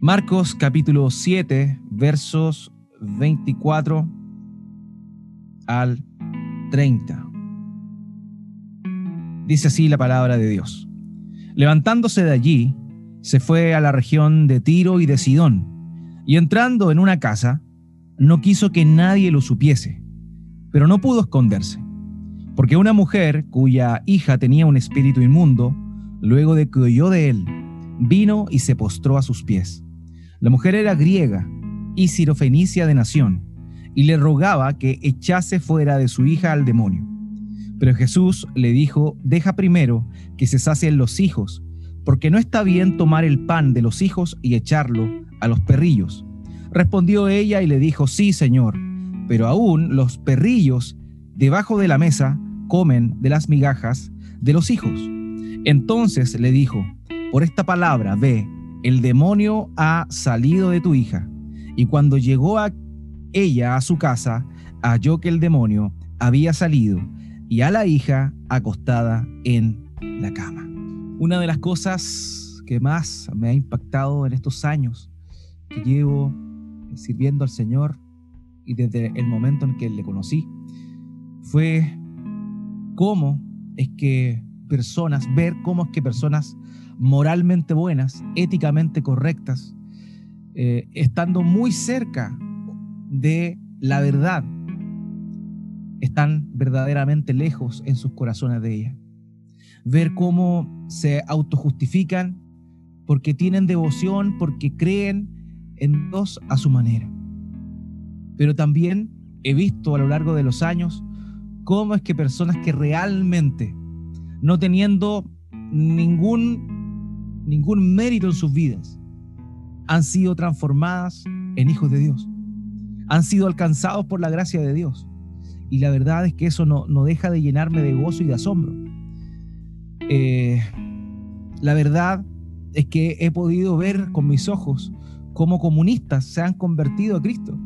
Marcos capítulo 7, versos 24 al 30. Dice así la palabra de Dios. Levantándose de allí, se fue a la región de Tiro y de Sidón, y entrando en una casa, no quiso que nadie lo supiese, pero no pudo esconderse, porque una mujer cuya hija tenía un espíritu inmundo, luego de que oyó de él, vino y se postró a sus pies. La mujer era griega y sirofenicia de nación, y le rogaba que echase fuera de su hija al demonio. Pero Jesús le dijo, deja primero que se sacien los hijos, porque no está bien tomar el pan de los hijos y echarlo a los perrillos. Respondió ella y le dijo, sí, Señor, pero aún los perrillos debajo de la mesa comen de las migajas de los hijos. Entonces le dijo, por esta palabra, ve, el demonio ha salido de tu hija. Y cuando llegó a ella a su casa, halló que el demonio había salido y a la hija acostada en la cama. Una de las cosas que más me ha impactado en estos años que llevo sirviendo al Señor y desde el momento en que le conocí fue cómo es que personas, ver cómo es que personas moralmente buenas, éticamente correctas, eh, estando muy cerca de la verdad, están verdaderamente lejos en sus corazones de ella. Ver cómo se autojustifican porque tienen devoción, porque creen en Dios a su manera. Pero también he visto a lo largo de los años cómo es que personas que realmente, no teniendo ningún ningún mérito en sus vidas, han sido transformadas en hijos de Dios. Han sido alcanzados por la gracia de Dios. Y la verdad es que eso no, deja de llenarme de gozo y de asombro. Eh, la verdad es que he podido ver con mis ojos cómo comunistas se han convertido a Cristo.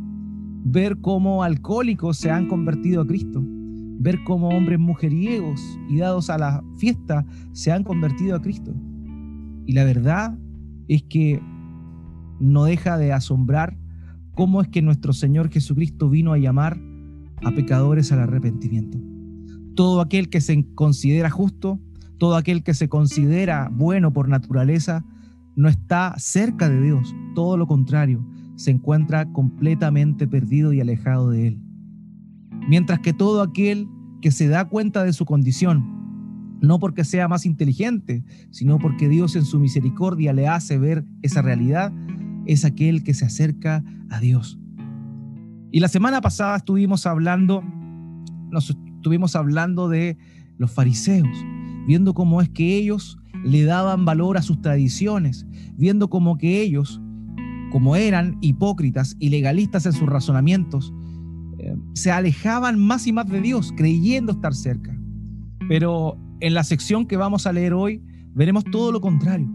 Ver cómo alcohólicos se han convertido a Cristo. Ver cómo hombres mujeriegos y dados a la fiesta se han convertido a Cristo y la verdad es que no deja de asombrar cómo es que nuestro Señor Jesucristo vino a llamar a pecadores al arrepentimiento. Todo aquel que se considera justo, todo aquel que se considera bueno por naturaleza, no está cerca de Dios, todo lo contrario, se encuentra completamente perdido y alejado de Él. Mientras que todo aquel que se da cuenta de su condición, no porque sea más inteligente, sino porque Dios en su misericordia le hace ver esa realidad, es aquel que se acerca a Dios. Y la semana pasada estuvimos hablando, nos estuvimos hablando de los fariseos, viendo cómo es que ellos le daban valor a sus tradiciones, viendo cómo que ellos, como eran hipócritas y legalistas en sus razonamientos, eh, se alejaban más y más de Dios, creyendo estar cerca. Pero en la sección que vamos a leer hoy veremos todo lo contrario.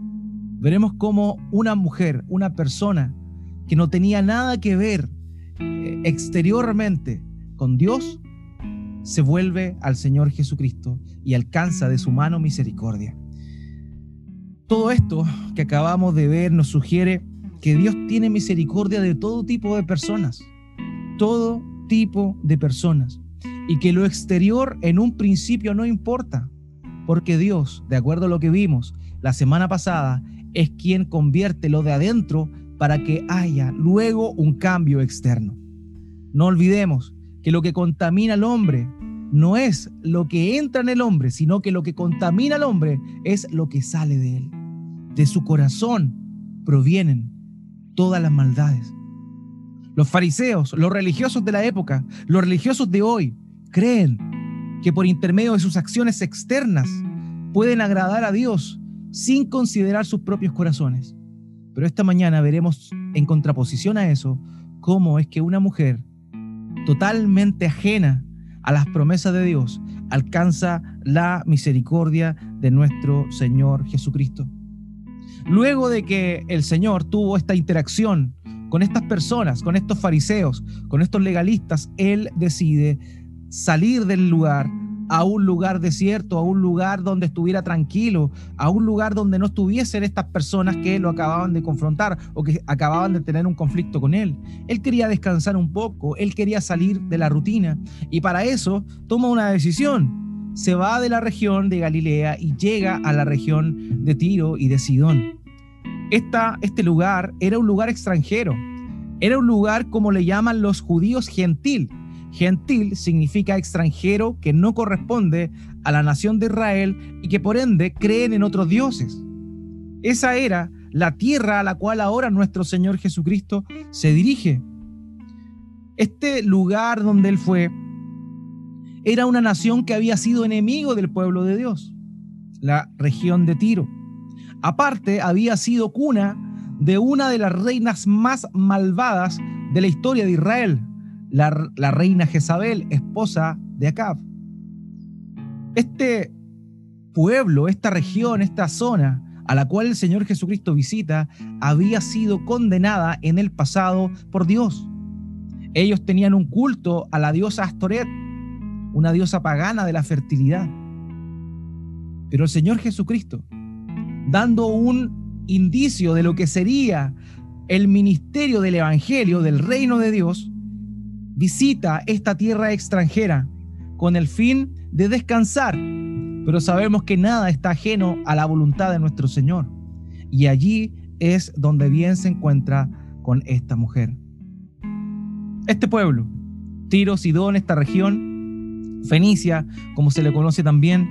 Veremos cómo una mujer, una persona que no tenía nada que ver eh, exteriormente con Dios, se vuelve al Señor Jesucristo y alcanza de su mano misericordia. Todo esto que acabamos de ver nos sugiere que Dios tiene misericordia de todo tipo de personas, todo tipo de personas, y que lo exterior en un principio no importa, porque Dios, de acuerdo a lo que vimos la semana pasada, es quien convierte lo de adentro para que haya luego un cambio externo. No olvidemos que lo que contamina al hombre no es lo que entra en el hombre, sino que lo que contamina al hombre es lo que sale de él. De su corazón provienen todas las maldades. Los fariseos, los religiosos de la época, los religiosos de hoy, creen que por intermedio de sus acciones externas pueden agradar a Dios sin considerar sus propios corazones. Pero esta mañana veremos en contraposición a eso cómo es que una mujer totalmente ajena a las promesas de Dios alcanza la misericordia de nuestro Señor Jesucristo. Luego de que el Señor tuvo esta interacción con estas personas, con estos fariseos, con estos legalistas, Él decide salir del lugar a un lugar desierto, a un lugar donde estuviera tranquilo, a un lugar donde no estuviesen estas personas que lo acababan de confrontar o que acababan de tener un conflicto con él. Él quería descansar un poco, él quería salir de la rutina y para eso toma una decisión. Se va de la región de Galilea y llega a la región de Tiro y de Sidón. Esta, este lugar era un lugar extranjero, era un lugar como le llaman los judíos gentil, Gentil significa extranjero que no corresponde a la nación de Israel y que por ende creen en otros dioses. Esa era la tierra a la cual ahora nuestro Señor Jesucristo se dirige. Este lugar donde Él fue era una nación que había sido enemigo del pueblo de Dios, la región de Tiro. Aparte, había sido cuna de una de las reinas más malvadas de la historia de Israel, la, reina Jezabel, esposa de Acab. Este pueblo, esta región, esta zona a la cual el Señor Jesucristo visita, había sido condenada en el pasado por Dios. Ellos tenían un culto a la diosa Astoret, una diosa pagana de la fertilidad. Pero el Señor Jesucristo, dando un indicio de lo que sería el ministerio del Evangelio, del reino de Dios, visita esta tierra extranjera con el fin de descansar, pero sabemos que nada está ajeno a la voluntad de nuestro Señor. Y allí es donde bien se encuentra con esta mujer. Este pueblo, Tiro, Sidón, esta región, Fenicia, como se le conoce también,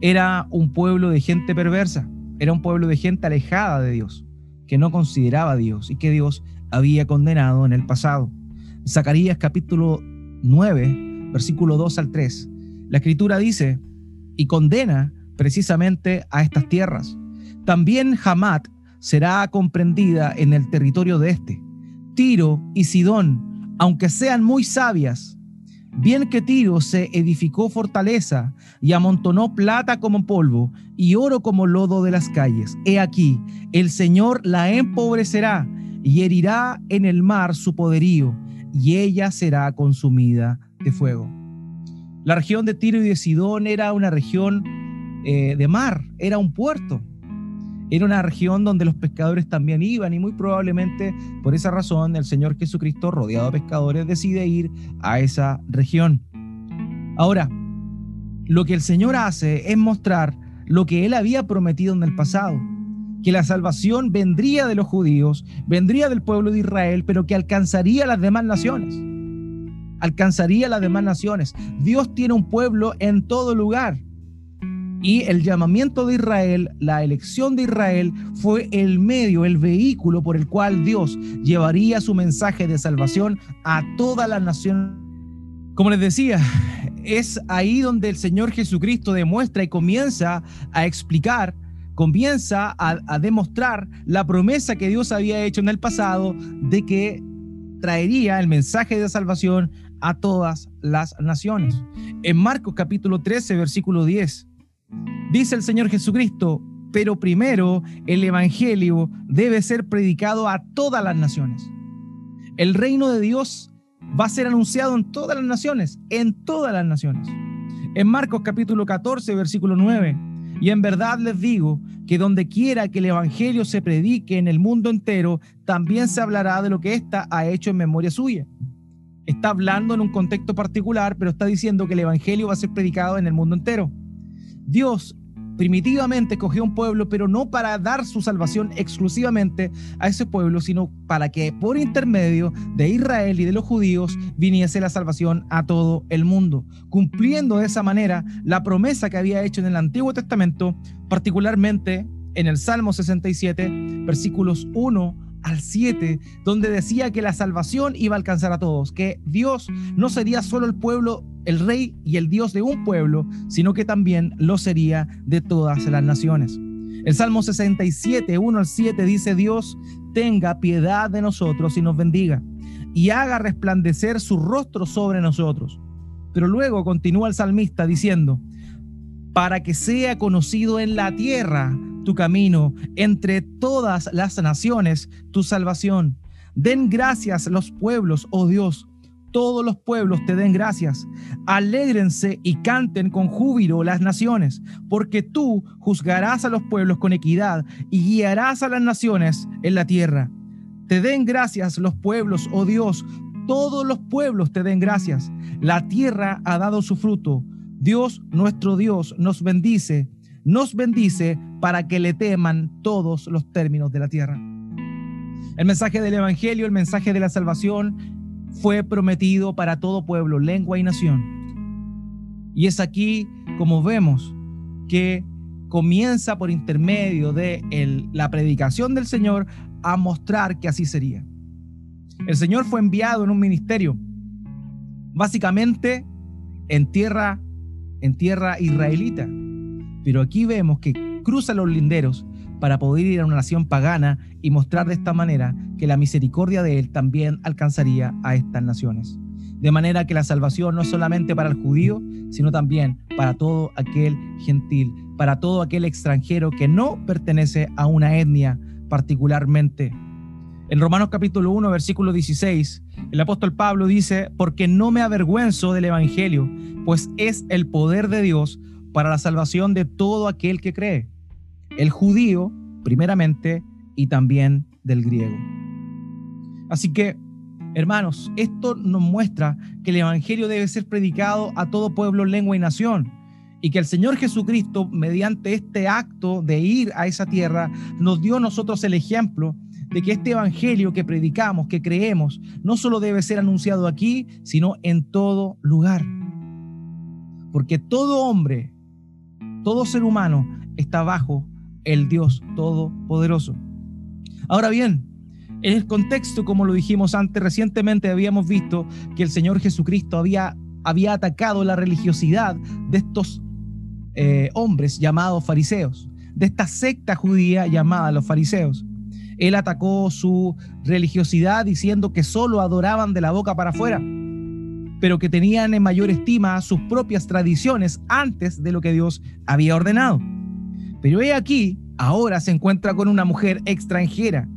era un pueblo de gente perversa, era un pueblo de gente alejada de Dios, que no consideraba a Dios y que Dios había condenado en el pasado. Zacarías capítulo 9, versículo 2 al 3. La escritura dice, y condena precisamente a estas tierras. También Hamat será comprendida en el territorio de este. Tiro y Sidón, aunque sean muy sabias, bien que Tiro se edificó fortaleza y amontonó plata como polvo y oro como lodo de las calles. He aquí, el Señor la empobrecerá y herirá en el mar su poderío y ella será consumida de fuego. La región de Tiro y de Sidón era una región eh, de mar, era un puerto. Era una región donde los pescadores también iban y muy probablemente por esa razón el Señor Jesucristo, rodeado de pescadores, decide ir a esa región. Ahora, lo que el Señor hace es mostrar lo que Él había prometido en el pasado que la salvación vendría de los judíos, vendría del pueblo de Israel, pero que alcanzaría a las demás naciones. Alcanzaría a las demás naciones. Dios tiene un pueblo en todo lugar. Y el llamamiento de Israel, la elección de Israel, fue el medio, el vehículo por el cual Dios llevaría su mensaje de salvación a toda la nación. Como les decía, es ahí donde el Señor Jesucristo demuestra y comienza a explicar comienza a, demostrar la promesa que Dios había hecho en el pasado de que traería el mensaje de salvación a todas las naciones. En Marcos capítulo 13, versículo 10, dice el Señor Jesucristo, pero primero el Evangelio debe ser predicado a todas las naciones. El reino de Dios va a ser anunciado en todas las naciones, en todas las naciones. En Marcos capítulo 14, versículo 9, y en verdad les digo que donde quiera que el Evangelio se predique en el mundo entero, también se hablará de lo que ésta ha hecho en memoria suya. Está hablando en un contexto particular, pero está diciendo que el Evangelio va a ser predicado en el mundo entero. Dios primitivamente cogió un pueblo, pero no para dar su salvación exclusivamente a ese pueblo, sino para que por intermedio de Israel y de los judíos viniese la salvación a todo el mundo, cumpliendo de esa manera la promesa que había hecho en el Antiguo Testamento, particularmente en el Salmo 67, versículos 1 al 7, donde decía que la salvación iba a alcanzar a todos, que Dios no sería solo el pueblo, el rey y el Dios de un pueblo, sino que también lo sería de todas las naciones. El Salmo 67, 1 al 7 dice, Dios tenga piedad de nosotros y nos bendiga, y haga resplandecer su rostro sobre nosotros. Pero luego continúa el salmista diciendo, para que sea conocido en la tierra tu camino, entre todas las naciones tu salvación. Den gracias los pueblos, oh Dios, todos los pueblos te den gracias. Alégrense y canten con júbilo las naciones, porque tú juzgarás a los pueblos con equidad y guiarás a las naciones en la tierra. Te den gracias los pueblos, oh Dios, todos los pueblos te den gracias. La tierra ha dado su fruto. Dios, nuestro Dios, nos bendice, nos bendice para que le teman todos los términos de la tierra. El mensaje del Evangelio, el mensaje de la salvación, fue prometido para todo pueblo, lengua y nación. Y es aquí como vemos que comienza por intermedio de la predicación del Señor a mostrar que así sería. El Señor fue enviado en un ministerio, básicamente en tierra, en tierra israelita. Pero aquí vemos que cruza los linderos para poder ir a una nación pagana y mostrar de esta manera que la misericordia de Él también alcanzaría a estas naciones. De manera que la salvación no es solamente para el judío, sino también para todo aquel gentil, para todo aquel extranjero que no pertenece a una etnia particularmente. En Romanos capítulo 1, versículo 16, el apóstol Pablo dice, porque no me avergüenzo del Evangelio, pues es el poder de Dios para la salvación de todo aquel que cree el judío primeramente y también del griego. Así que, hermanos, esto nos muestra que el Evangelio debe ser predicado a todo pueblo, lengua y nación. Y que el Señor Jesucristo, mediante este acto de ir a esa tierra, nos dio a nosotros el ejemplo de que este Evangelio que predicamos, que creemos, no solo debe ser anunciado aquí, sino en todo lugar. Porque todo hombre, todo ser humano está bajo el Dios Todopoderoso. Ahora bien, en el contexto, como lo dijimos antes, recientemente habíamos visto que el Señor Jesucristo había, había atacado la religiosidad de estos eh, hombres llamados fariseos, de esta secta judía llamada los fariseos. Él atacó su religiosidad diciendo que solo adoraban de la boca para afuera, pero que tenían en mayor estima sus propias tradiciones antes de lo que Dios había ordenado. Pero he aquí, ahora se encuentra con una mujer extranjera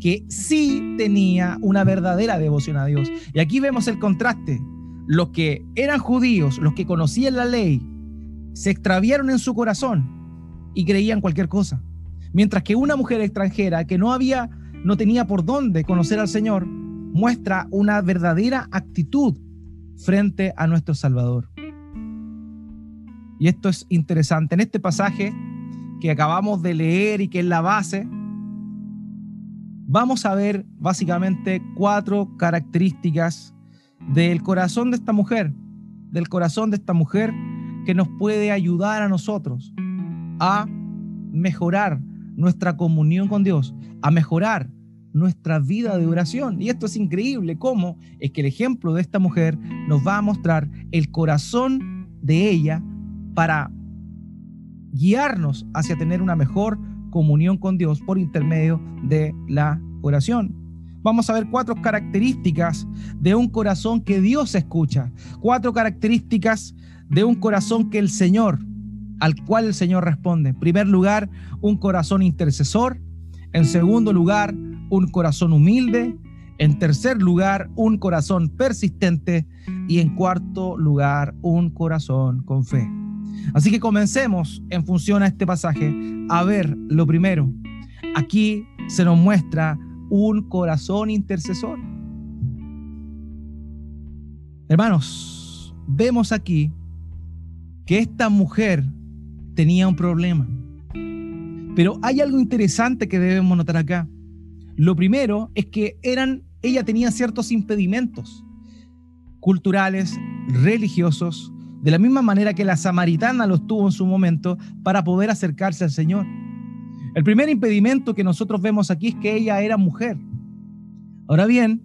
que sí tenía una verdadera devoción a Dios. Y aquí vemos el contraste. Los que eran judíos, los que conocían la ley, se extraviaron en su corazón y creían cualquier cosa. Mientras que una mujer extranjera que no había, no tenía por dónde conocer al Señor, muestra una verdadera actitud frente a nuestro Salvador. Y esto es interesante. En este pasaje que acabamos de leer y que es la base, vamos a ver básicamente cuatro características del corazón de esta mujer, del corazón de esta mujer que nos puede ayudar a nosotros a mejorar nuestra comunión con Dios, a mejorar nuestra vida de oración. Y esto es increíble, cómo es que el ejemplo de esta mujer nos va a mostrar el corazón de ella para guiarnos hacia tener una mejor comunión con Dios por intermedio de la oración. Vamos a ver cuatro características de un corazón que Dios escucha, cuatro características de un corazón que el Señor, al cual el Señor responde. En primer lugar, un corazón intercesor. En segundo lugar, un corazón humilde. En tercer lugar, un corazón persistente. Y en cuarto lugar, un corazón con fe. Así que comencemos en función a este pasaje a ver lo primero. Aquí se nos muestra un corazón intercesor. Hermanos, vemos aquí que esta mujer tenía un problema. Pero hay algo interesante que debemos notar acá. Lo primero es que eran, ella tenía ciertos impedimentos culturales, religiosos, de la misma manera que la samaritana los tuvo en su momento para poder acercarse al Señor. El primer impedimento que nosotros vemos aquí es que ella era mujer. Ahora bien,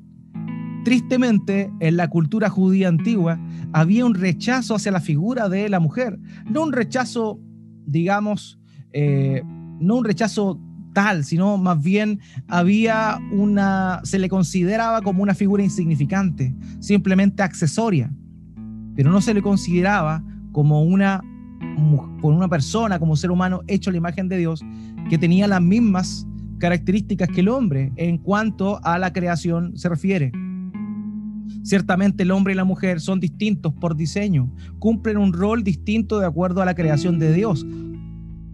tristemente en la cultura judía antigua había un rechazo hacia la figura de la mujer, no un rechazo, digamos, eh, no un rechazo tal, sino más bien había una, se le consideraba como una figura insignificante, simplemente accesoria pero no se le consideraba como una, como una persona, como ser humano hecho a la imagen de Dios, que tenía las mismas características que el hombre en cuanto a la creación se refiere. Ciertamente el hombre y la mujer son distintos por diseño, cumplen un rol distinto de acuerdo a la creación de Dios,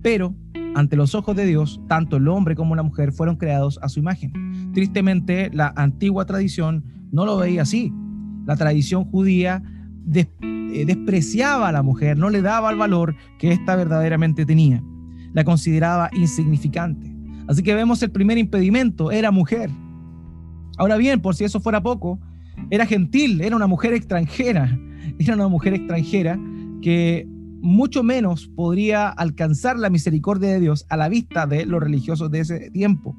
pero ante los ojos de Dios, tanto el hombre como la mujer fueron creados a su imagen. Tristemente, la antigua tradición no lo veía así. La tradición judía eh, despreciaba a la mujer, no le daba el valor que ésta verdaderamente tenía. La consideraba insignificante. Así que vemos el primer impedimento, era mujer. Ahora bien, por si eso fuera poco, era gentil, era una mujer extranjera, era una mujer extranjera que mucho menos podría alcanzar la misericordia de Dios a la vista de los religiosos de ese tiempo.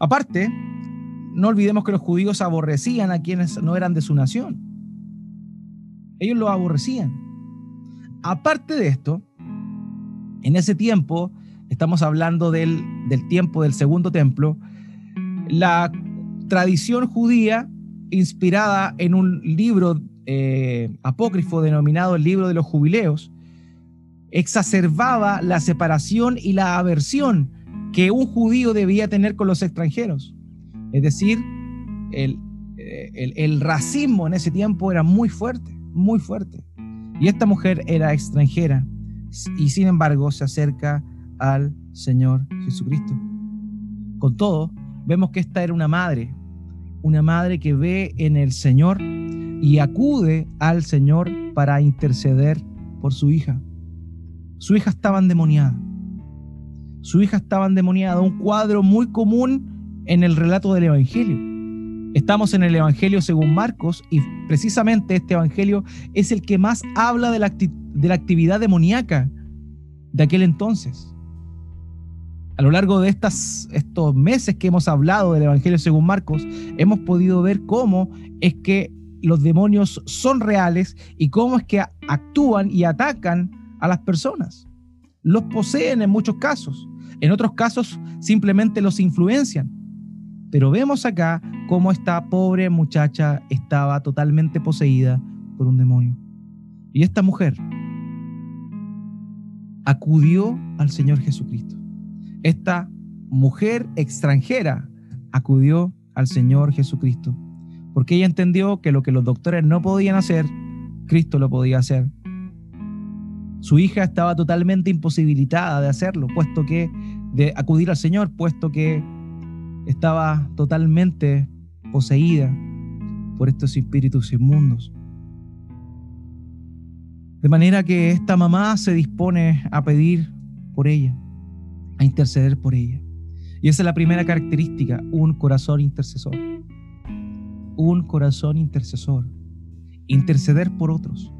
Aparte, no olvidemos que los judíos aborrecían a quienes no eran de su nación. Ellos lo aborrecían. Aparte de esto, en ese tiempo, estamos hablando del, del tiempo del segundo templo, la tradición judía inspirada en un libro eh, apócrifo denominado el libro de los jubileos, exacerbaba la separación y la aversión que un judío debía tener con los extranjeros. Es decir, el, eh, el, racismo en ese tiempo era muy fuerte, muy fuerte. Y esta mujer era extranjera y sin embargo se acerca al Señor Jesucristo. Con todo, vemos que esta era una madre, una madre que ve en el Señor y acude al Señor para interceder por su hija. Su hija estaba endemoniada. Su hija estaba endemoniada, un cuadro muy común en el relato del Evangelio. Estamos en el Evangelio según Marcos y precisamente este Evangelio es el que más habla de la, de la actividad demoníaca de aquel entonces a lo largo de estas, estos meses que hemos hablado del Evangelio según Marcos, hemos podido ver cómo es que los demonios son reales y cómo es que actúan y atacan a las personas. Los poseen en muchos casos, en otros casos simplemente los influencian. Pero vemos acá cómo esta pobre muchacha estaba totalmente poseída por un demonio. Y esta mujer acudió al Señor Jesucristo esta mujer extranjera acudió al Señor Jesucristo, porque ella entendió que lo que los doctores no podían hacer, Cristo lo podía hacer. Su hija estaba totalmente imposibilitada de hacerlo, puesto que de acudir al Señor, puesto que estaba totalmente poseída por estos espíritus inmundos. De manera que esta mamá se dispone a pedir por ella a interceder por ella. Y esa es la primera característica, un corazón intercesor. Un corazón intercesor. Interceder por otros.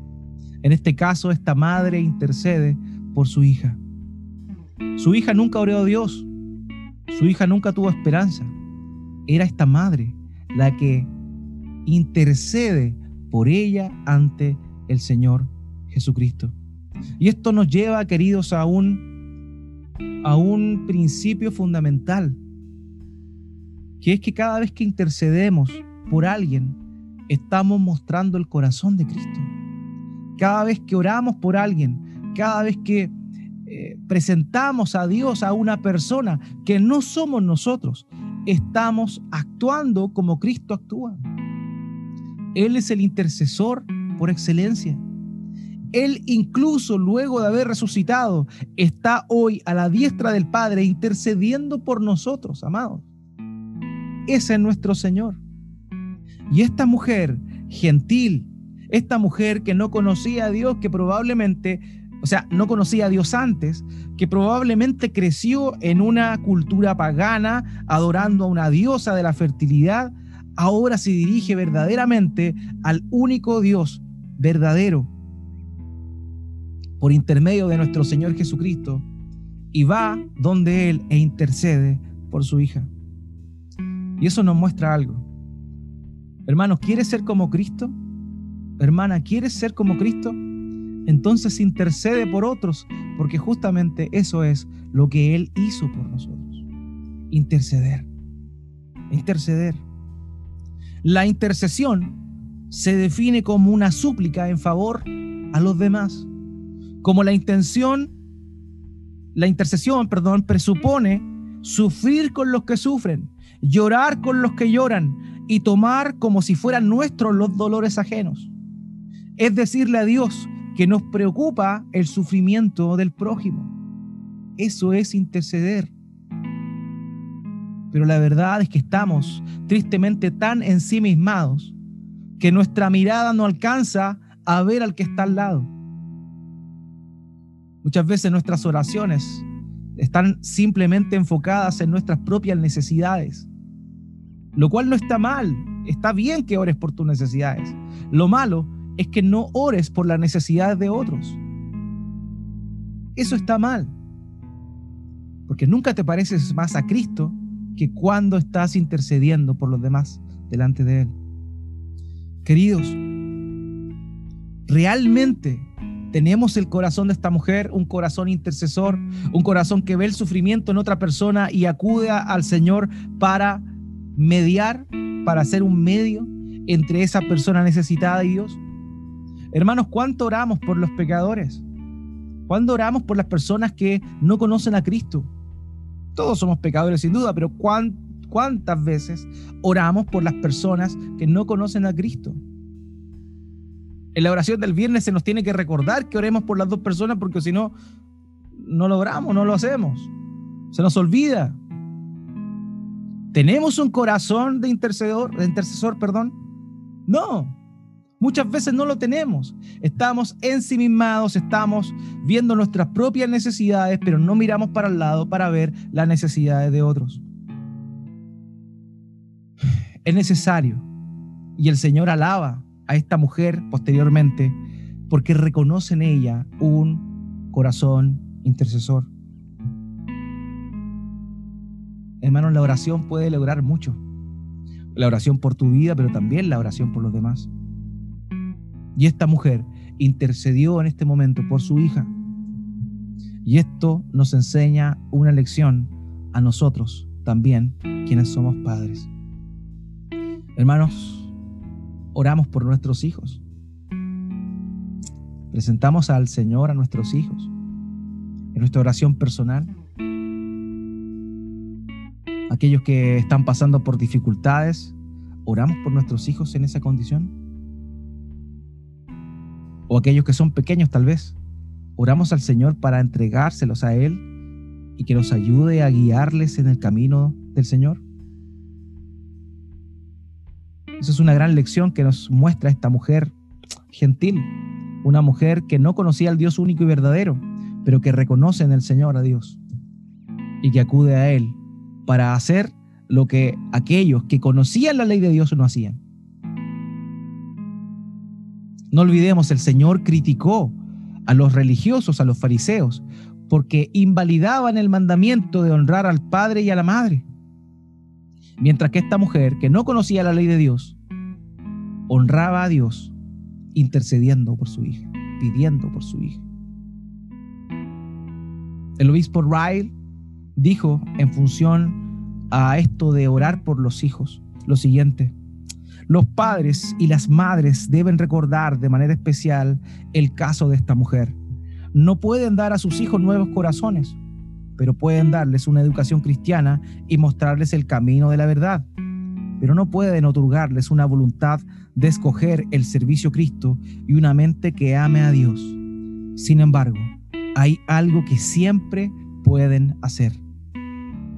En este caso, esta madre intercede por su hija. Su hija nunca oró a Dios. Su hija nunca tuvo esperanza. Era esta madre la que intercede por ella ante el Señor Jesucristo. Y esto nos lleva, queridos, a un a un principio fundamental, que es que cada vez que intercedemos por alguien, estamos mostrando el corazón de Cristo. Cada vez que oramos por alguien, cada vez que presentamos a Dios a una persona que no somos nosotros, estamos actuando como Cristo actúa. Él es el intercesor por excelencia. Él incluso luego de haber resucitado está hoy a la diestra del Padre intercediendo por nosotros, amados. Ese es nuestro Señor. Y esta mujer gentil, esta mujer que no conocía a Dios, que probablemente, o sea, no conocía a Dios antes, que probablemente creció en una cultura pagana, adorando a una diosa de la fertilidad, ahora se dirige verdaderamente al único Dios verdadero por intermedio de nuestro Señor Jesucristo y va donde Él e intercede por su hija. Y eso nos muestra algo. Hermanos, ¿quieres ser como Cristo? Hermana, ¿quieres ser como Cristo? Entonces intercede por otros, porque justamente eso es lo que Él hizo por nosotros. Interceder. Interceder. La intercesión se define como una súplica en favor a los demás como la intención, la intercesión, perdón, presupone sufrir con los que sufren, llorar con los que lloran y tomar como si fueran nuestros los dolores ajenos. Es decirle a Dios que nos preocupa el sufrimiento del prójimo. Eso es interceder. Pero la verdad es que estamos tristemente tan ensimismados que nuestra mirada no alcanza a ver al que está al lado. Muchas veces nuestras oraciones están simplemente enfocadas en nuestras propias necesidades, lo cual no está mal, está bien que ores por tus necesidades. Lo malo es que no ores por las necesidades de otros. Eso está mal, porque nunca te pareces más a Cristo que cuando estás intercediendo por los demás delante de Él. Queridos, realmente tenemos el corazón de esta mujer, un corazón intercesor, un corazón que ve el sufrimiento en otra persona y acude al Señor para mediar, para ser un medio entre esa persona necesitada y Dios. Hermanos, ¿cuánto oramos por los pecadores? ¿Cuánto oramos por las personas que no conocen a Cristo? Todos somos pecadores sin duda, pero ¿cuántas veces oramos por las personas que no conocen a Cristo? En la oración del viernes se nos tiene que recordar que oremos por las dos personas porque si no, no lo oramos, no lo hacemos. Se nos olvida. ¿Tenemos un corazón de intercedor, de intercesor, perdón? No. Muchas veces no lo tenemos. Estamos ensimismados, estamos viendo nuestras propias necesidades, pero no miramos para el lado para ver las necesidades de otros. Es necesario. Y el Señor alaba a esta mujer posteriormente porque reconoce en ella un corazón intercesor. Hermanos, la oración puede lograr mucho. La oración por tu vida, pero también la oración por los demás. Y esta mujer intercedió en este momento por su hija. Y esto nos enseña una lección a nosotros también, quienes somos padres. Hermanos, oramos por nuestros hijos. Presentamos al Señor a nuestros hijos en nuestra oración personal. Aquellos que están pasando por dificultades, oramos por nuestros hijos en esa condición. O aquellos que son pequeños tal vez, oramos al Señor para entregárselos a Él y que nos ayude a guiarles en el camino del Señor. Esa es una gran lección que nos muestra esta mujer gentil, una mujer que no conocía al Dios único y verdadero, pero que reconoce en el Señor a Dios y que acude a Él para hacer lo que aquellos que conocían la ley de Dios no hacían. No olvidemos, el Señor criticó a los religiosos, a los fariseos, porque invalidaban el mandamiento de honrar al Padre y a la Madre. Mientras que esta mujer, que no conocía la ley de Dios, honraba a Dios intercediendo por su hija, pidiendo por su hija. El obispo Ryle dijo en función a esto de orar por los hijos lo siguiente. Los padres y las madres deben recordar de manera especial el caso de esta mujer. No pueden dar a sus hijos nuevos corazones, pero pueden darles una educación cristiana y mostrarles el camino de la verdad. Pero no pueden otorgarles una voluntad de escoger el servicio a Cristo y una mente que ame a Dios. Sin embargo, hay algo que siempre pueden hacer.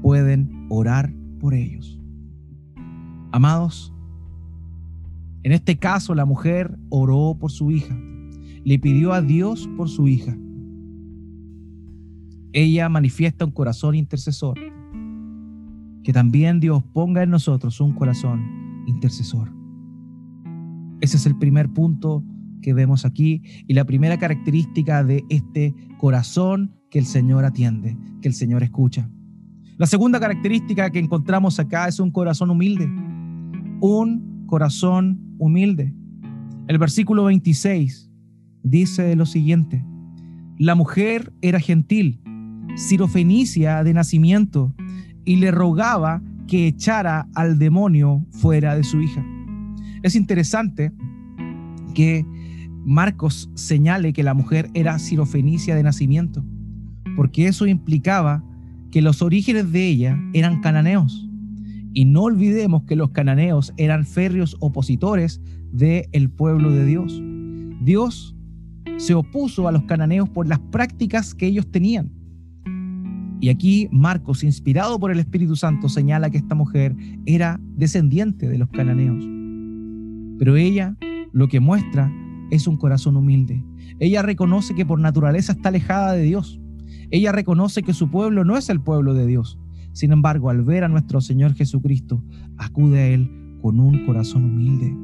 Pueden orar por ellos. Amados, en este caso la mujer oró por su hija, le pidió a Dios por su hija ella manifiesta un corazón intercesor. Que también Dios ponga en nosotros un corazón intercesor. Ese es el primer punto que vemos aquí y la primera característica de este corazón que el Señor atiende, que el Señor escucha. La segunda característica que encontramos acá es un corazón humilde. Un corazón humilde. El versículo 26 dice lo siguiente. La mujer era gentil sirofenicia de nacimiento y le rogaba que echara al demonio fuera de su hija. Es interesante que Marcos señale que la mujer era sirofenicia de nacimiento, porque eso implicaba que los orígenes de ella eran cananeos Y no olvidemos que los cananeos eran férreos opositores del pueblo de Dios. Dios se opuso a los cananeos por las prácticas que ellos tenían. Y aquí Marcos, inspirado por el Espíritu Santo, señala que esta mujer era descendiente de los cananeos. Pero ella lo que muestra es un corazón humilde. Ella reconoce que por naturaleza está alejada de Dios. Ella reconoce que su pueblo no es el pueblo de Dios. Sin embargo, al ver a nuestro Señor Jesucristo, acude a Él con un corazón humilde.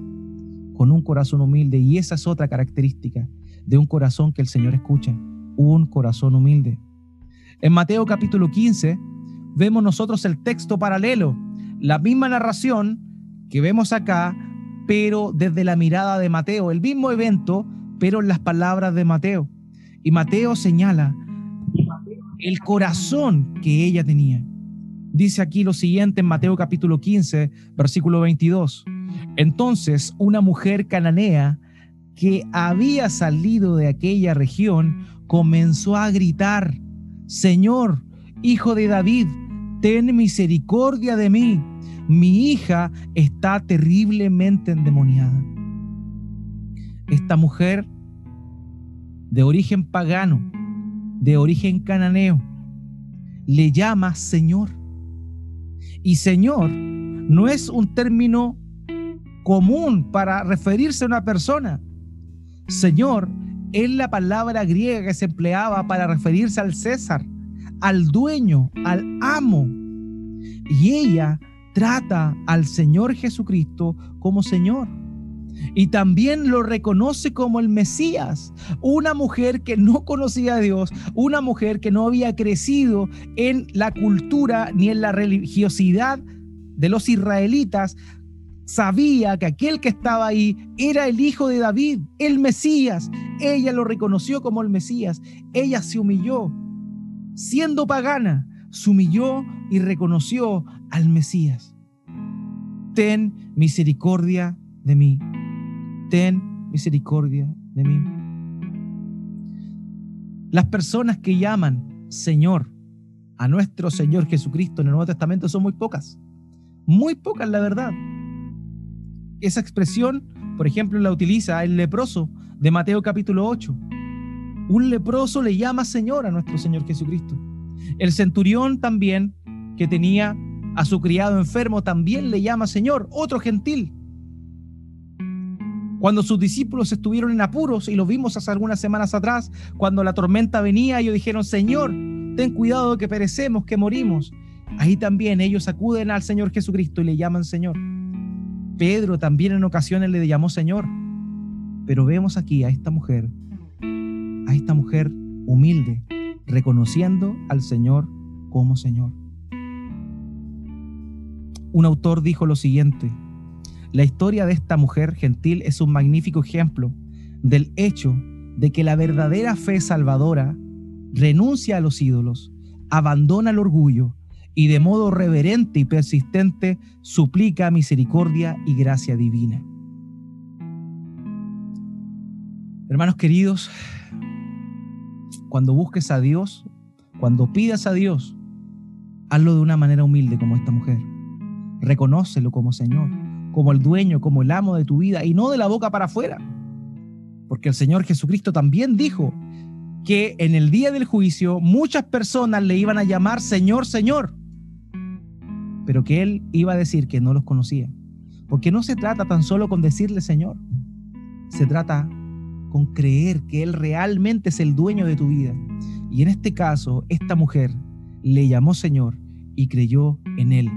Con un corazón humilde. Y esa es otra característica de un corazón que el Señor escucha. Un corazón humilde. En Mateo capítulo 15 vemos nosotros el texto paralelo. La misma narración que vemos acá, pero desde la mirada de Mateo. El mismo evento, pero en las palabras de Mateo. Y Mateo señala el corazón que ella tenía. Dice aquí lo siguiente en Mateo capítulo 15, versículo 22. Entonces una mujer cananea que había salido de aquella región comenzó a gritar, Señor, hijo de David, ten misericordia de mí. Mi hija está terriblemente endemoniada. Esta mujer de origen pagano, de origen cananeo, le llama Señor. Y Señor no es un término común para referirse a una persona. Señor es la palabra griega que se empleaba para referirse al César, al dueño, al amo. Y ella trata al Señor Jesucristo como Señor. Y también lo reconoce como el Mesías, una mujer que no conocía a Dios, una mujer que no había crecido en la cultura ni en la religiosidad de los israelitas, sabía que aquel que estaba ahí era el hijo de David, el Mesías. Ella lo reconoció como el Mesías. Ella se humilló, siendo pagana, se humilló y reconoció al Mesías. Ten misericordia de mí ten misericordia de mí. Las personas que llaman Señor a nuestro Señor Jesucristo en el Nuevo Testamento son muy pocas. Muy pocas, la verdad. Esa expresión, por ejemplo, la utiliza el leproso de Mateo capítulo 8. Un leproso le llama Señor a nuestro Señor Jesucristo. El centurión también, que tenía a su criado enfermo, también le llama Señor. Otro gentil cuando sus discípulos estuvieron en apuros, y lo vimos hace algunas semanas atrás, cuando la tormenta venía, ellos dijeron, Señor, ten cuidado que perecemos, que morimos. Ahí también ellos acuden al Señor Jesucristo y le llaman Señor. Pedro también en ocasiones le llamó Señor. Pero vemos aquí a esta mujer, a esta mujer humilde, reconociendo al Señor como Señor. Un autor dijo lo siguiente, la historia de esta mujer gentil es un magnífico ejemplo del hecho de que la verdadera fe salvadora renuncia a los ídolos, abandona el orgullo y de modo reverente y persistente suplica misericordia y gracia divina. Hermanos queridos, cuando busques a Dios, cuando pidas a Dios, hazlo de una manera humilde como esta mujer. Reconócelo como Señor como el dueño, como el amo de tu vida y no de la boca para afuera. Porque el Señor Jesucristo también dijo que en el día del juicio muchas personas le iban a llamar Señor, Señor, pero que Él iba a decir que no los conocía. Porque no se trata tan solo con decirle Señor, se trata con creer que Él realmente es el dueño de tu vida. Y en este caso, esta mujer le llamó Señor y creyó en Él,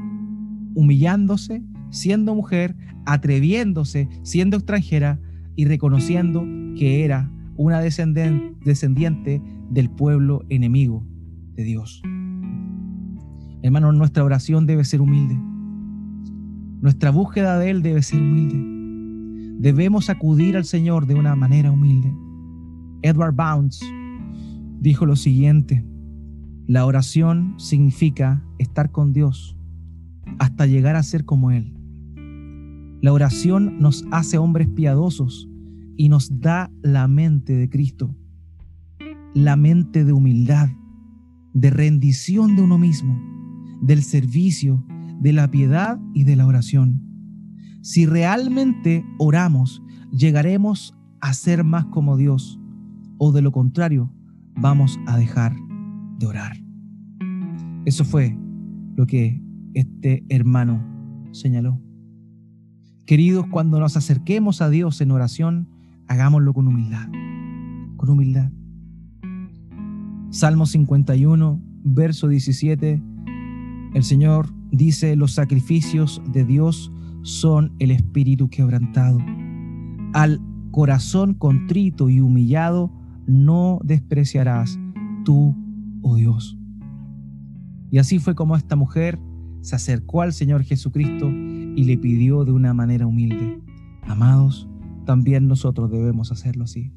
humillándose siendo mujer, atreviéndose, siendo extranjera y reconociendo que era una descendiente del pueblo enemigo de Dios. Hermano, nuestra oración debe ser humilde. Nuestra búsqueda de Él debe ser humilde. Debemos acudir al Señor de una manera humilde. Edward Bounds dijo lo siguiente, la oración significa estar con Dios hasta llegar a ser como Él. La oración nos hace hombres piadosos y nos da la mente de Cristo, la mente de humildad, de rendición de uno mismo, del servicio, de la piedad y de la oración. Si realmente oramos, llegaremos a ser más como Dios, o de lo contrario, vamos a dejar de orar. Eso fue lo que este hermano señaló. Queridos, cuando nos acerquemos a Dios en oración, hagámoslo con humildad, con humildad. Salmo 51, verso 17, el Señor dice, los sacrificios de Dios son el espíritu quebrantado. Al corazón contrito y humillado no despreciarás tú, oh Dios. Y así fue como esta mujer se acercó al Señor Jesucristo y le pidió de una manera humilde. Amados, también nosotros debemos hacerlo así.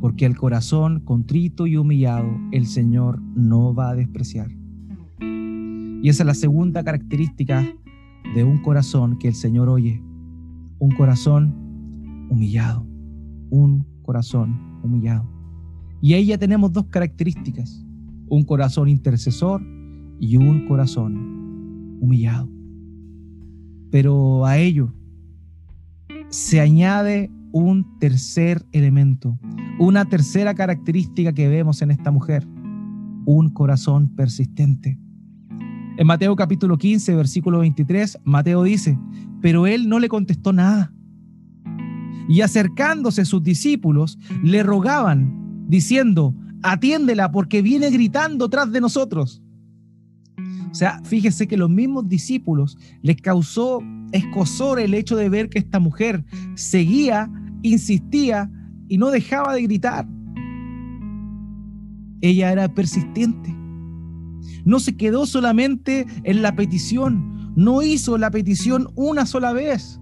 Porque el corazón contrito y humillado el Señor no va a despreciar. Y esa es la segunda característica de un corazón que el Señor oye. Un corazón humillado. Un corazón humillado. Y ahí ya tenemos dos características. Un corazón intercesor y un corazón humillado. Pero a ello se añade un tercer elemento, una tercera característica que vemos en esta mujer, un corazón persistente. En Mateo capítulo 15, versículo 23, Mateo dice, pero él no le contestó nada. Y acercándose sus discípulos, le rogaban, diciendo, atiéndela porque viene gritando tras de nosotros. O sea, fíjese que los mismos discípulos les causó escosor el hecho de ver que esta mujer seguía, insistía y no dejaba de gritar. Ella era persistente. No se quedó solamente en la petición, no hizo la petición una sola vez,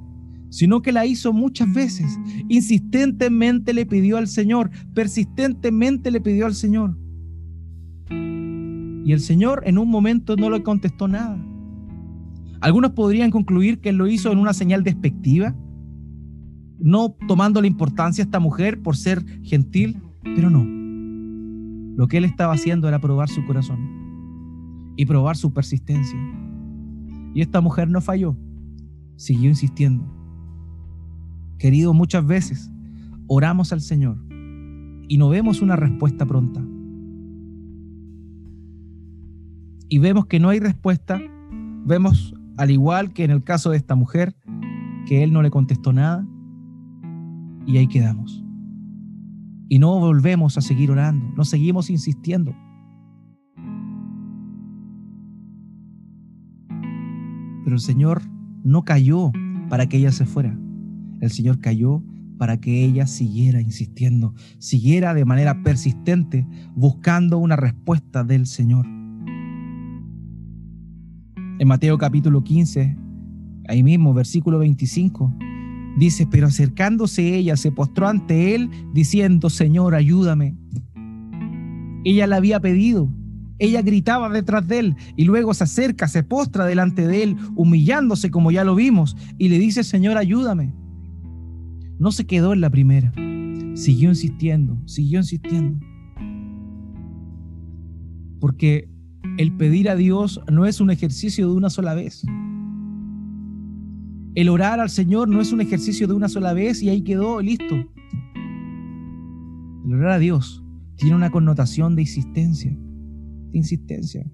sino que la hizo muchas veces. Insistentemente le pidió al Señor, persistentemente le pidió al Señor. Y el Señor en un momento no le contestó nada. Algunos podrían concluir que él lo hizo en una señal despectiva, no tomando la importancia a esta mujer por ser gentil, pero no. Lo que él estaba haciendo era probar su corazón y probar su persistencia. Y esta mujer no falló, siguió insistiendo. Querido, muchas veces oramos al Señor y no vemos una respuesta pronta. Y vemos que no hay respuesta, vemos al igual que en el caso de esta mujer, que él no le contestó nada y ahí quedamos. Y no volvemos a seguir orando, no seguimos insistiendo. Pero el Señor no cayó para que ella se fuera. El Señor cayó para que ella siguiera insistiendo, siguiera de manera persistente buscando una respuesta del Señor. En Mateo capítulo 15, ahí mismo, versículo 25, dice, pero acercándose ella se postró ante él diciendo, Señor, ayúdame. Ella le había pedido, ella gritaba detrás de él y luego se acerca, se postra delante de él, humillándose como ya lo vimos, y le dice, Señor, ayúdame. No se quedó en la primera, siguió insistiendo, siguió insistiendo. Porque el pedir a Dios no es un ejercicio de una sola vez. El orar al Señor no es un ejercicio de una sola vez y ahí quedó, listo. El orar a Dios tiene una connotación de insistencia, de insistencia.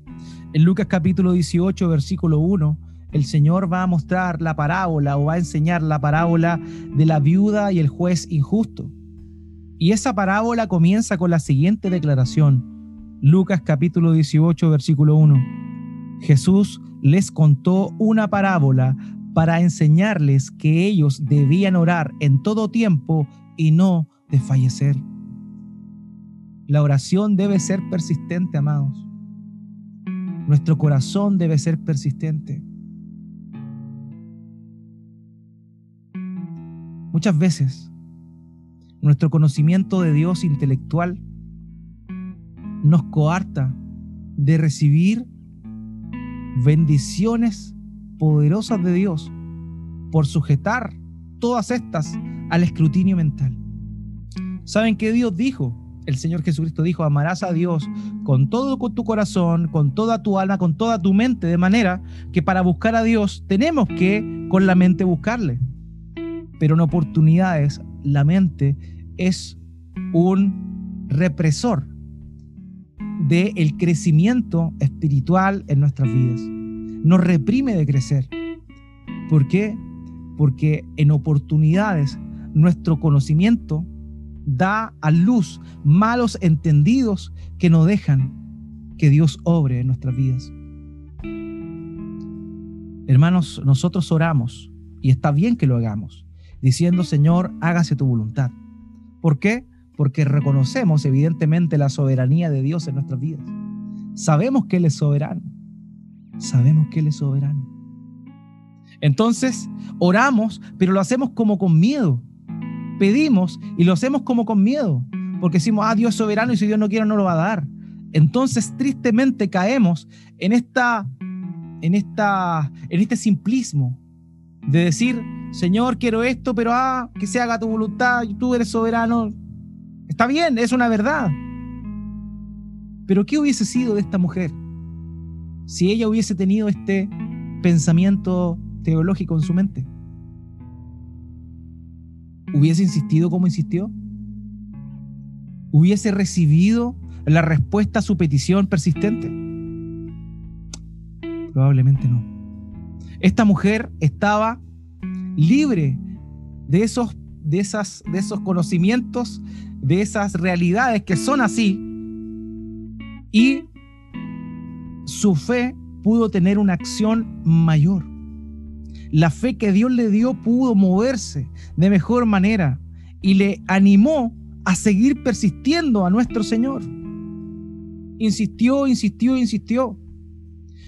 En Lucas capítulo 18, versículo 1, el Señor va a mostrar la parábola o va a enseñar la parábola de la viuda y el juez injusto. Y esa parábola comienza con la siguiente declaración. Lucas capítulo 18, versículo 1. Jesús les contó una parábola para enseñarles que ellos debían orar en todo tiempo y no desfallecer. La oración debe ser persistente, amados. Nuestro corazón debe ser persistente. Muchas veces nuestro conocimiento de Dios intelectual nos coarta de recibir bendiciones poderosas de Dios por sujetar todas estas al escrutinio mental. ¿Saben qué Dios dijo el Señor Jesucristo dijo, amarás a Dios con todo tu corazón, con toda tu alma, con toda tu mente, de manera que para buscar a Dios tenemos que con la mente buscarle. Pero en oportunidades la mente es un represor del el crecimiento espiritual en nuestras vidas. Nos reprime de crecer. ¿Por qué? Porque en oportunidades nuestro conocimiento da a luz malos entendidos que no dejan que Dios obre en nuestras vidas. Hermanos, nosotros oramos y está bien que lo hagamos, diciendo, Señor, hágase tu voluntad. ¿Por qué? Porque reconocemos evidentemente la soberanía de Dios en nuestras vidas. Sabemos que Él es soberano. Sabemos que Él es soberano. Entonces, oramos, pero lo hacemos como con miedo, pedimos y lo hacemos como con miedo, porque decimos, ah, Dios es soberano y si Dios no quiere no lo va a dar. Entonces, tristemente caemos en esta en esta en este simplismo de decir, Señor, quiero esto, pero ah, que se haga tu voluntad, tú eres soberano. Está bien, es una verdad. Pero ¿qué hubiese sido de esta mujer si ella hubiese tenido este pensamiento teológico en su mente? hubiese insistido como insistió? ¿Hubiese recibido la respuesta a su petición persistente? Probablemente no. Esta mujer estaba libre de esos, de, esas, de esos conocimientos, de esas realidades que son así, y su fe pudo tener una acción mayor. La fe que Dios le dio pudo moverse de mejor manera y le animó a seguir persistiendo a nuestro Señor. Insistió, insistió, insistió.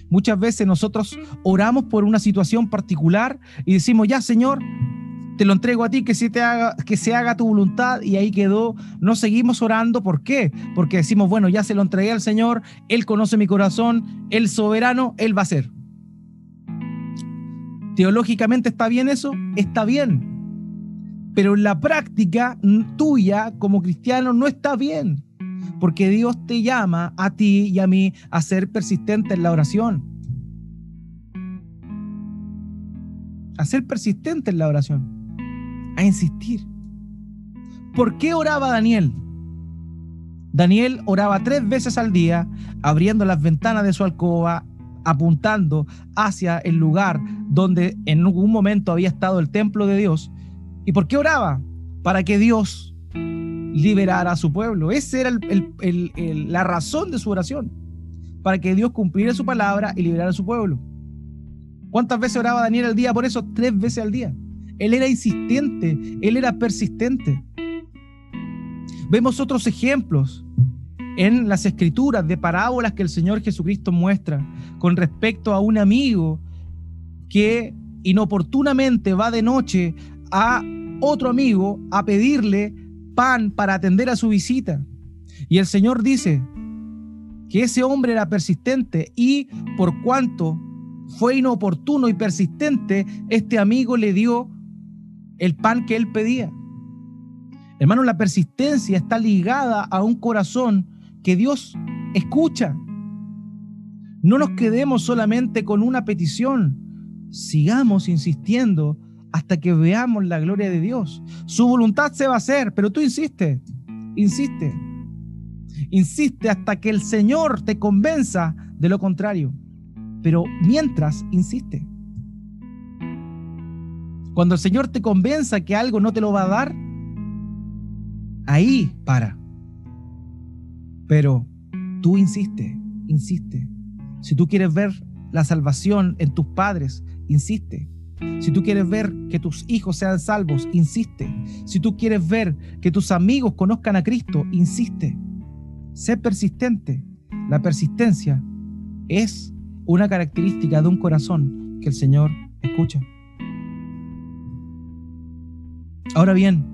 Muchas veces nosotros oramos por una situación particular y decimos, ya Señor, te lo entrego a ti, que se, te haga, que se haga tu voluntad y ahí quedó. No seguimos orando, ¿por qué? Porque decimos, bueno, ya se lo entregué al Señor, Él conoce mi corazón, Él soberano, Él va a ser. Teológicamente está bien eso, está bien. Pero en la práctica tuya como cristiano no está bien. Porque Dios te llama a ti y a mí a ser persistente en la oración. A ser persistente en la oración. A insistir. ¿Por qué oraba Daniel? Daniel oraba tres veces al día, abriendo las ventanas de su alcoba, apuntando hacia el lugar donde en algún momento había estado el templo de Dios. ¿Y por qué oraba? Para que Dios liberara a su pueblo. Esa era la razón de su oración. Para que Dios cumpliera su palabra y liberara a su pueblo. ¿Cuántas veces oraba Daniel al día? Por eso, tres veces al día. Él era insistente, él era persistente. Vemos otros ejemplos en las escrituras de parábolas que el Señor Jesucristo muestra con respecto a un amigo que inoportunamente va de noche a otro amigo a pedirle pan para atender a su visita. Y el Señor dice que ese hombre era persistente y por cuanto fue inoportuno y persistente, este amigo le dio el pan que él pedía. Hermano, la persistencia está ligada a un corazón que Dios escucha. No nos quedemos solamente con una petición, sigamos insistiendo hasta que veamos la gloria de Dios. Su voluntad se va a hacer, pero tú insiste, insiste, insiste hasta que el Señor te convenza de lo contrario. Pero mientras, insiste. Cuando el Señor te convenza que algo no te lo va a dar, ahí para. Pero tú insiste, insiste. Si tú quieres ver la salvación en tus padres, insiste. Si tú quieres ver que tus hijos sean salvos, insiste. Si tú quieres ver que tus amigos conozcan a Cristo, insiste. Sé persistente. La persistencia es una característica de un corazón que el Señor escucha. Ahora bien,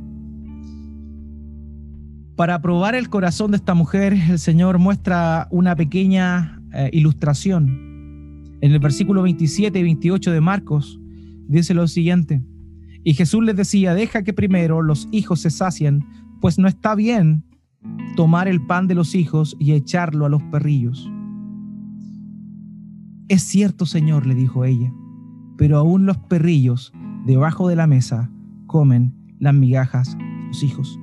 para probar el corazón de esta mujer, el Señor muestra una pequeña eh, ilustración. En el versículo 27 y 28 de Marcos dice lo siguiente. Y Jesús les decía, deja que primero los hijos se sacien, pues no está bien tomar el pan de los hijos y echarlo a los perrillos. Es cierto, Señor, le dijo ella, pero aún los perrillos debajo de la mesa comen las migajas de los hijos.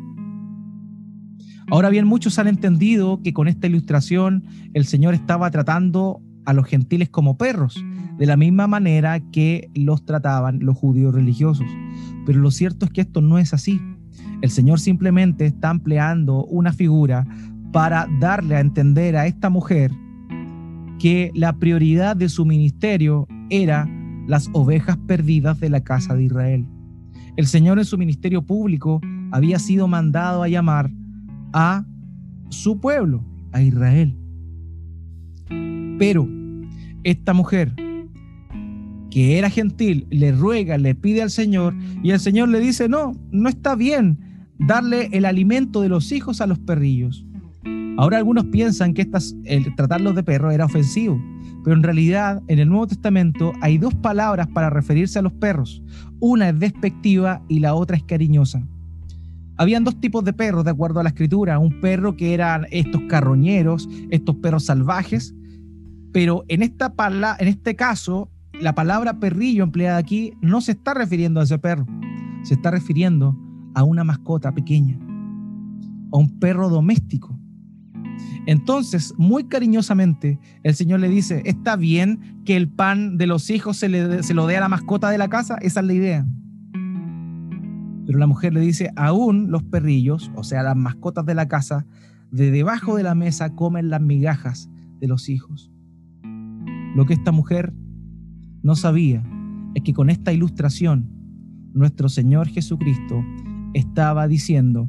Ahora bien, muchos han entendido que con esta ilustración el Señor estaba tratando a los gentiles como perros, de la misma manera que los trataban los judíos religiosos. Pero lo cierto es que esto no es así. El Señor simplemente está empleando una figura para darle a entender a esta mujer que la prioridad de su ministerio era las ovejas perdidas de la casa de Israel. El Señor en su ministerio público había sido mandado a llamar a su pueblo, a Israel. Pero esta mujer, que era gentil, le ruega, le pide al Señor y el Señor le dice, no, no está bien darle el alimento de los hijos a los perrillos. Ahora algunos piensan que tratarlos de perro era ofensivo, pero en realidad en el Nuevo Testamento hay dos palabras para referirse a los perros. Una es despectiva y la otra es cariñosa. Habían dos tipos de perros, de acuerdo a la escritura. Un perro que eran estos carroñeros, estos perros salvajes. Pero en, esta en este caso, la palabra perrillo empleada aquí no se está refiriendo a ese perro. Se está refiriendo a una mascota pequeña, a un perro doméstico. Entonces, muy cariñosamente, el Señor le dice, ¿está bien que el pan de los hijos se, se lo dé a la mascota de la casa? Esa es la idea. Pero la mujer le dice, aún los perrillos, o sea, las mascotas de la casa, de debajo de la mesa comen las migajas de los hijos. Lo que esta mujer no sabía es que con esta ilustración, nuestro Señor Jesucristo estaba diciendo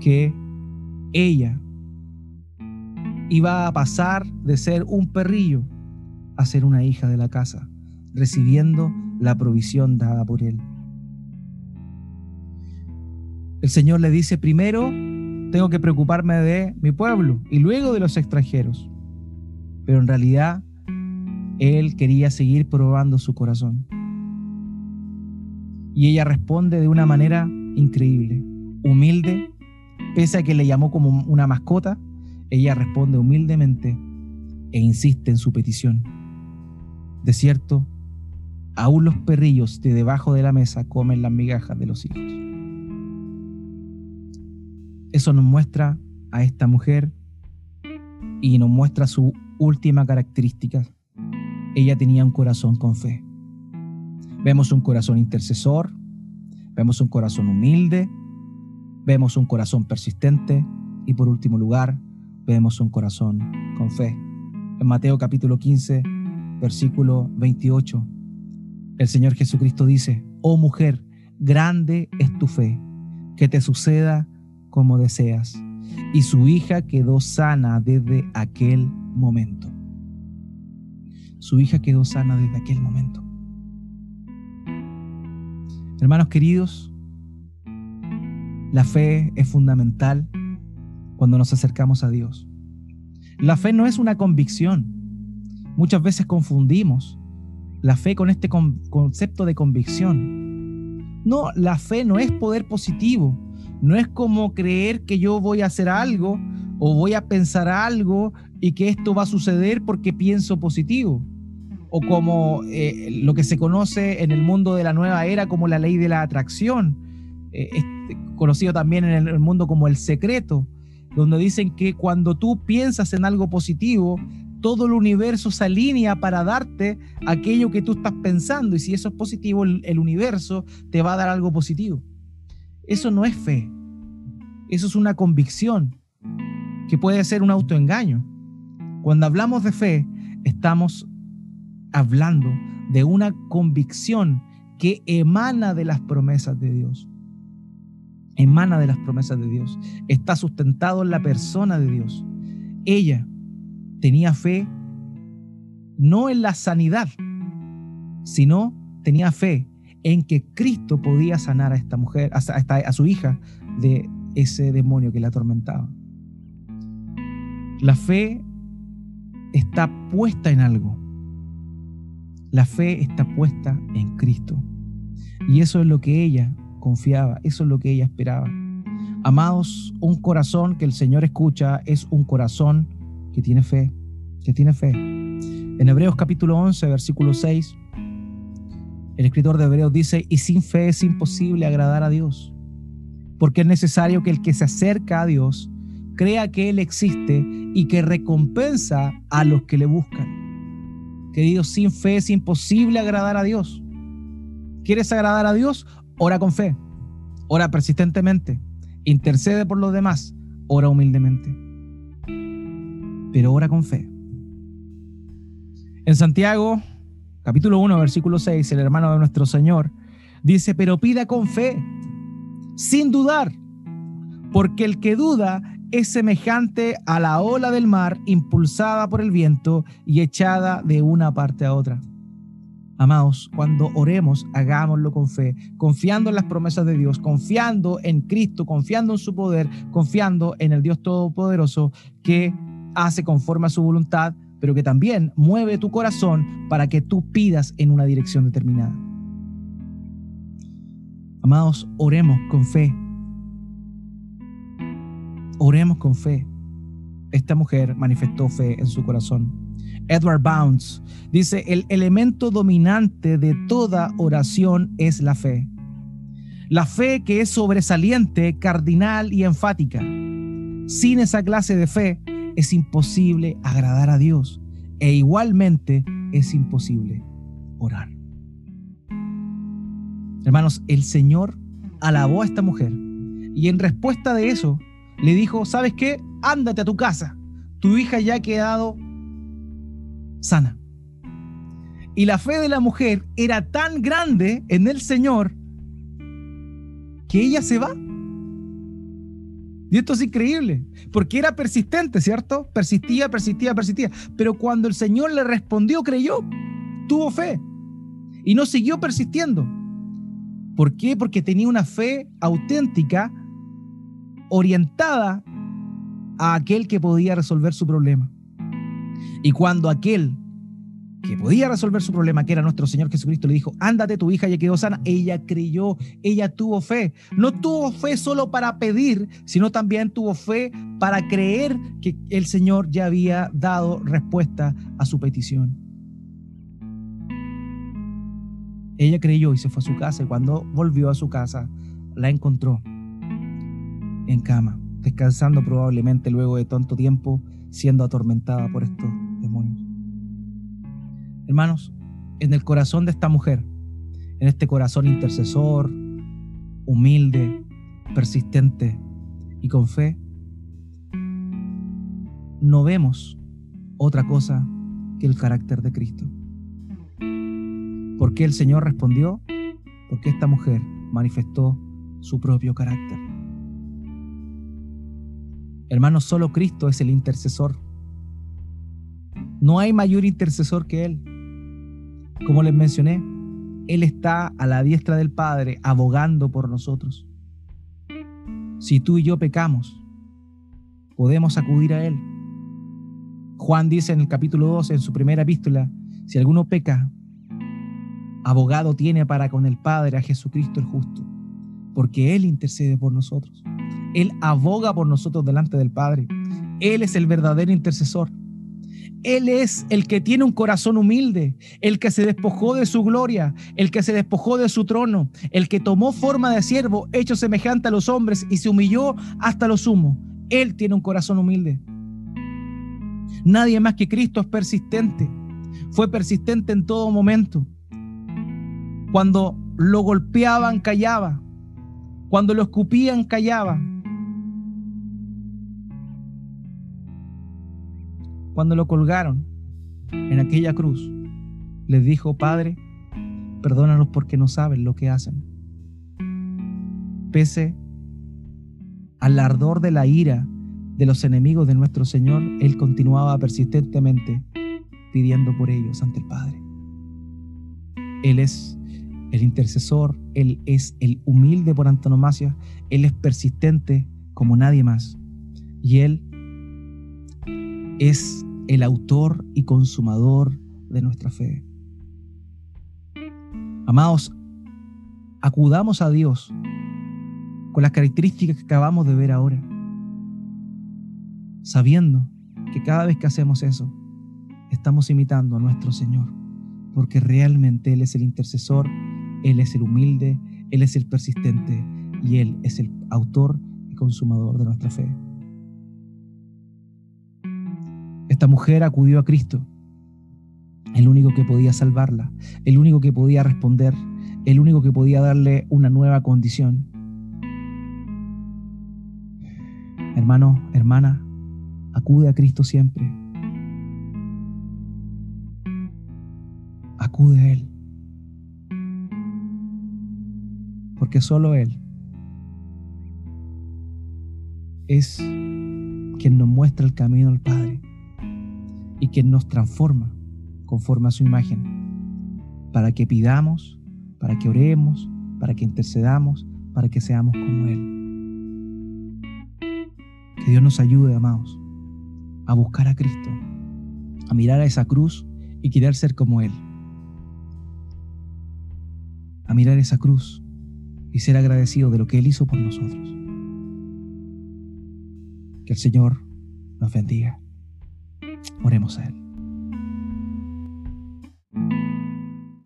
que ella iba a pasar de ser un perrillo a ser una hija de la casa, recibiendo la provisión dada por él. El Señor le dice, primero tengo que preocuparme de mi pueblo y luego de los extranjeros. Pero en realidad, Él quería seguir probando su corazón. Y ella responde de una manera increíble, humilde, pese a que le llamó como una mascota, ella responde humildemente e insiste en su petición. De cierto, aún los perrillos de debajo de la mesa comen las migajas de los hijos. Eso nos muestra a esta mujer y nos muestra su última característica. Ella tenía un corazón con fe. Vemos un corazón intercesor, vemos un corazón humilde, vemos un corazón persistente y por último lugar, vemos un corazón con fe. En Mateo capítulo 15, versículo 28, el Señor Jesucristo dice, oh mujer, grande es tu fe, que te suceda como deseas. Y su hija quedó sana desde aquel momento. Su hija quedó sana desde aquel momento. Hermanos queridos, la fe es fundamental cuando nos acercamos a Dios. La fe no es una convicción. Muchas veces confundimos la fe con este concepto de convicción. No, la fe no es poder positivo. No es como creer que yo voy a hacer algo o voy a pensar algo y que esto va a suceder porque pienso positivo. O como eh, lo que se conoce en el mundo de la nueva era como la ley de la atracción, eh, conocido también en el mundo como el secreto, donde dicen que cuando tú piensas en algo positivo, todo el universo se alinea para darte aquello que tú estás pensando y si eso es positivo, el universo te va a dar algo positivo. Eso no es fe. Eso es una convicción que puede ser un autoengaño. Cuando hablamos de fe, estamos hablando de una convicción que emana de las promesas de Dios. Emana de las promesas de Dios. Está sustentado en la persona de Dios. Ella tenía fe no en la sanidad, sino tenía fe en que Cristo podía sanar a esta mujer, a, a su hija de ese demonio que la atormentaba. La fe está puesta en algo. La fe está puesta en Cristo. Y eso es lo que ella confiaba, eso es lo que ella esperaba. Amados, un corazón que el Señor escucha es un corazón que tiene fe, que tiene fe. En Hebreos capítulo 11, versículo 6, el escritor de Hebreos dice, y sin fe es imposible agradar a Dios, porque es necesario que el que se acerca a Dios crea que Él existe y que recompensa a los que le buscan. Queridos, sin fe es imposible agradar a Dios. ¿Quieres agradar a Dios? Ora con fe, ora persistentemente, intercede por los demás, ora humildemente, pero ora con fe. En Santiago, capítulo 1, versículo 6, el hermano de nuestro Señor dice, pero pida con fe, sin dudar, porque el que duda es semejante a la ola del mar impulsada por el viento y echada de una parte a otra. Amados, cuando oremos, hagámoslo con fe, confiando en las promesas de Dios, confiando en Cristo, confiando en su poder, confiando en el Dios Todopoderoso que hace conforme a su voluntad, pero que también mueve tu corazón para que tú pidas en una dirección determinada. Amados, oremos con fe. Oremos con fe. Esta mujer manifestó fe en su corazón. Edward Bounds dice, el elemento dominante de toda oración es la fe. La fe que es sobresaliente, cardinal y enfática. Sin esa clase de fe es imposible agradar a Dios e igualmente es imposible orar. Hermanos, el Señor alabó a esta mujer y en respuesta de eso le dijo, ¿sabes qué? Ándate a tu casa. Tu hija ya ha quedado sana. Y la fe de la mujer era tan grande en el Señor que ella se va. Y esto es increíble, porque era persistente, ¿cierto? Persistía, persistía, persistía. Pero cuando el Señor le respondió, creyó, tuvo fe y no siguió persistiendo. ¿Por qué? Porque tenía una fe auténtica, orientada a aquel que podía resolver su problema. Y cuando aquel que podía resolver su problema, que era nuestro Señor Jesucristo, le dijo, ándate, tu hija ya quedó sana, ella creyó, ella tuvo fe. No tuvo fe solo para pedir, sino también tuvo fe para creer que el Señor ya había dado respuesta a su petición. Ella creyó y se fue a su casa y cuando volvió a su casa la encontró en cama, descansando probablemente luego de tanto tiempo siendo atormentada por estos demonios. Hermanos, en el corazón de esta mujer, en este corazón intercesor, humilde, persistente y con fe, no vemos otra cosa que el carácter de Cristo. ¿Por qué el Señor respondió? Porque esta mujer manifestó su propio carácter. Hermanos, solo Cristo es el intercesor. No hay mayor intercesor que Él. Como les mencioné, Él está a la diestra del Padre abogando por nosotros. Si tú y yo pecamos, podemos acudir a Él. Juan dice en el capítulo 12, en su primera epístola, si alguno peca, abogado tiene para con el Padre a Jesucristo el justo, porque Él intercede por nosotros. Él aboga por nosotros delante del Padre. Él es el verdadero intercesor. Él es el que tiene un corazón humilde, el que se despojó de su gloria, el que se despojó de su trono, el que tomó forma de siervo, hecho semejante a los hombres y se humilló hasta lo sumo. Él tiene un corazón humilde. Nadie más que Cristo es persistente. Fue persistente en todo momento. Cuando lo golpeaban, callaba. Cuando lo escupían, callaba. Cuando lo colgaron en aquella cruz, les dijo, Padre, perdónanos porque no saben lo que hacen. Pese al ardor de la ira de los enemigos de nuestro Señor, Él continuaba persistentemente pidiendo por ellos ante el Padre. Él es el intercesor, Él es el humilde por antonomasia, Él es persistente como nadie más. Y Él es el autor y consumador de nuestra fe. Amados, acudamos a Dios con las características que acabamos de ver ahora, sabiendo que cada vez que hacemos eso, estamos imitando a nuestro Señor, porque realmente Él es el intercesor, Él es el humilde, Él es el persistente y Él es el autor y consumador de nuestra fe. Esta mujer acudió a Cristo, el único que podía salvarla, el único que podía responder, el único que podía darle una nueva condición. Hermano, hermana, acude a Cristo siempre. Acude a Él. Porque solo Él es quien nos muestra el camino al Padre y quien nos transforma conforme a su imagen, para que pidamos, para que oremos, para que intercedamos, para que seamos como Él. Que Dios nos ayude, amados, a buscar a Cristo, a mirar a esa cruz y querer ser como Él. A mirar esa cruz y ser agradecido de lo que Él hizo por nosotros. Que el Señor nos bendiga. Oremos a Él.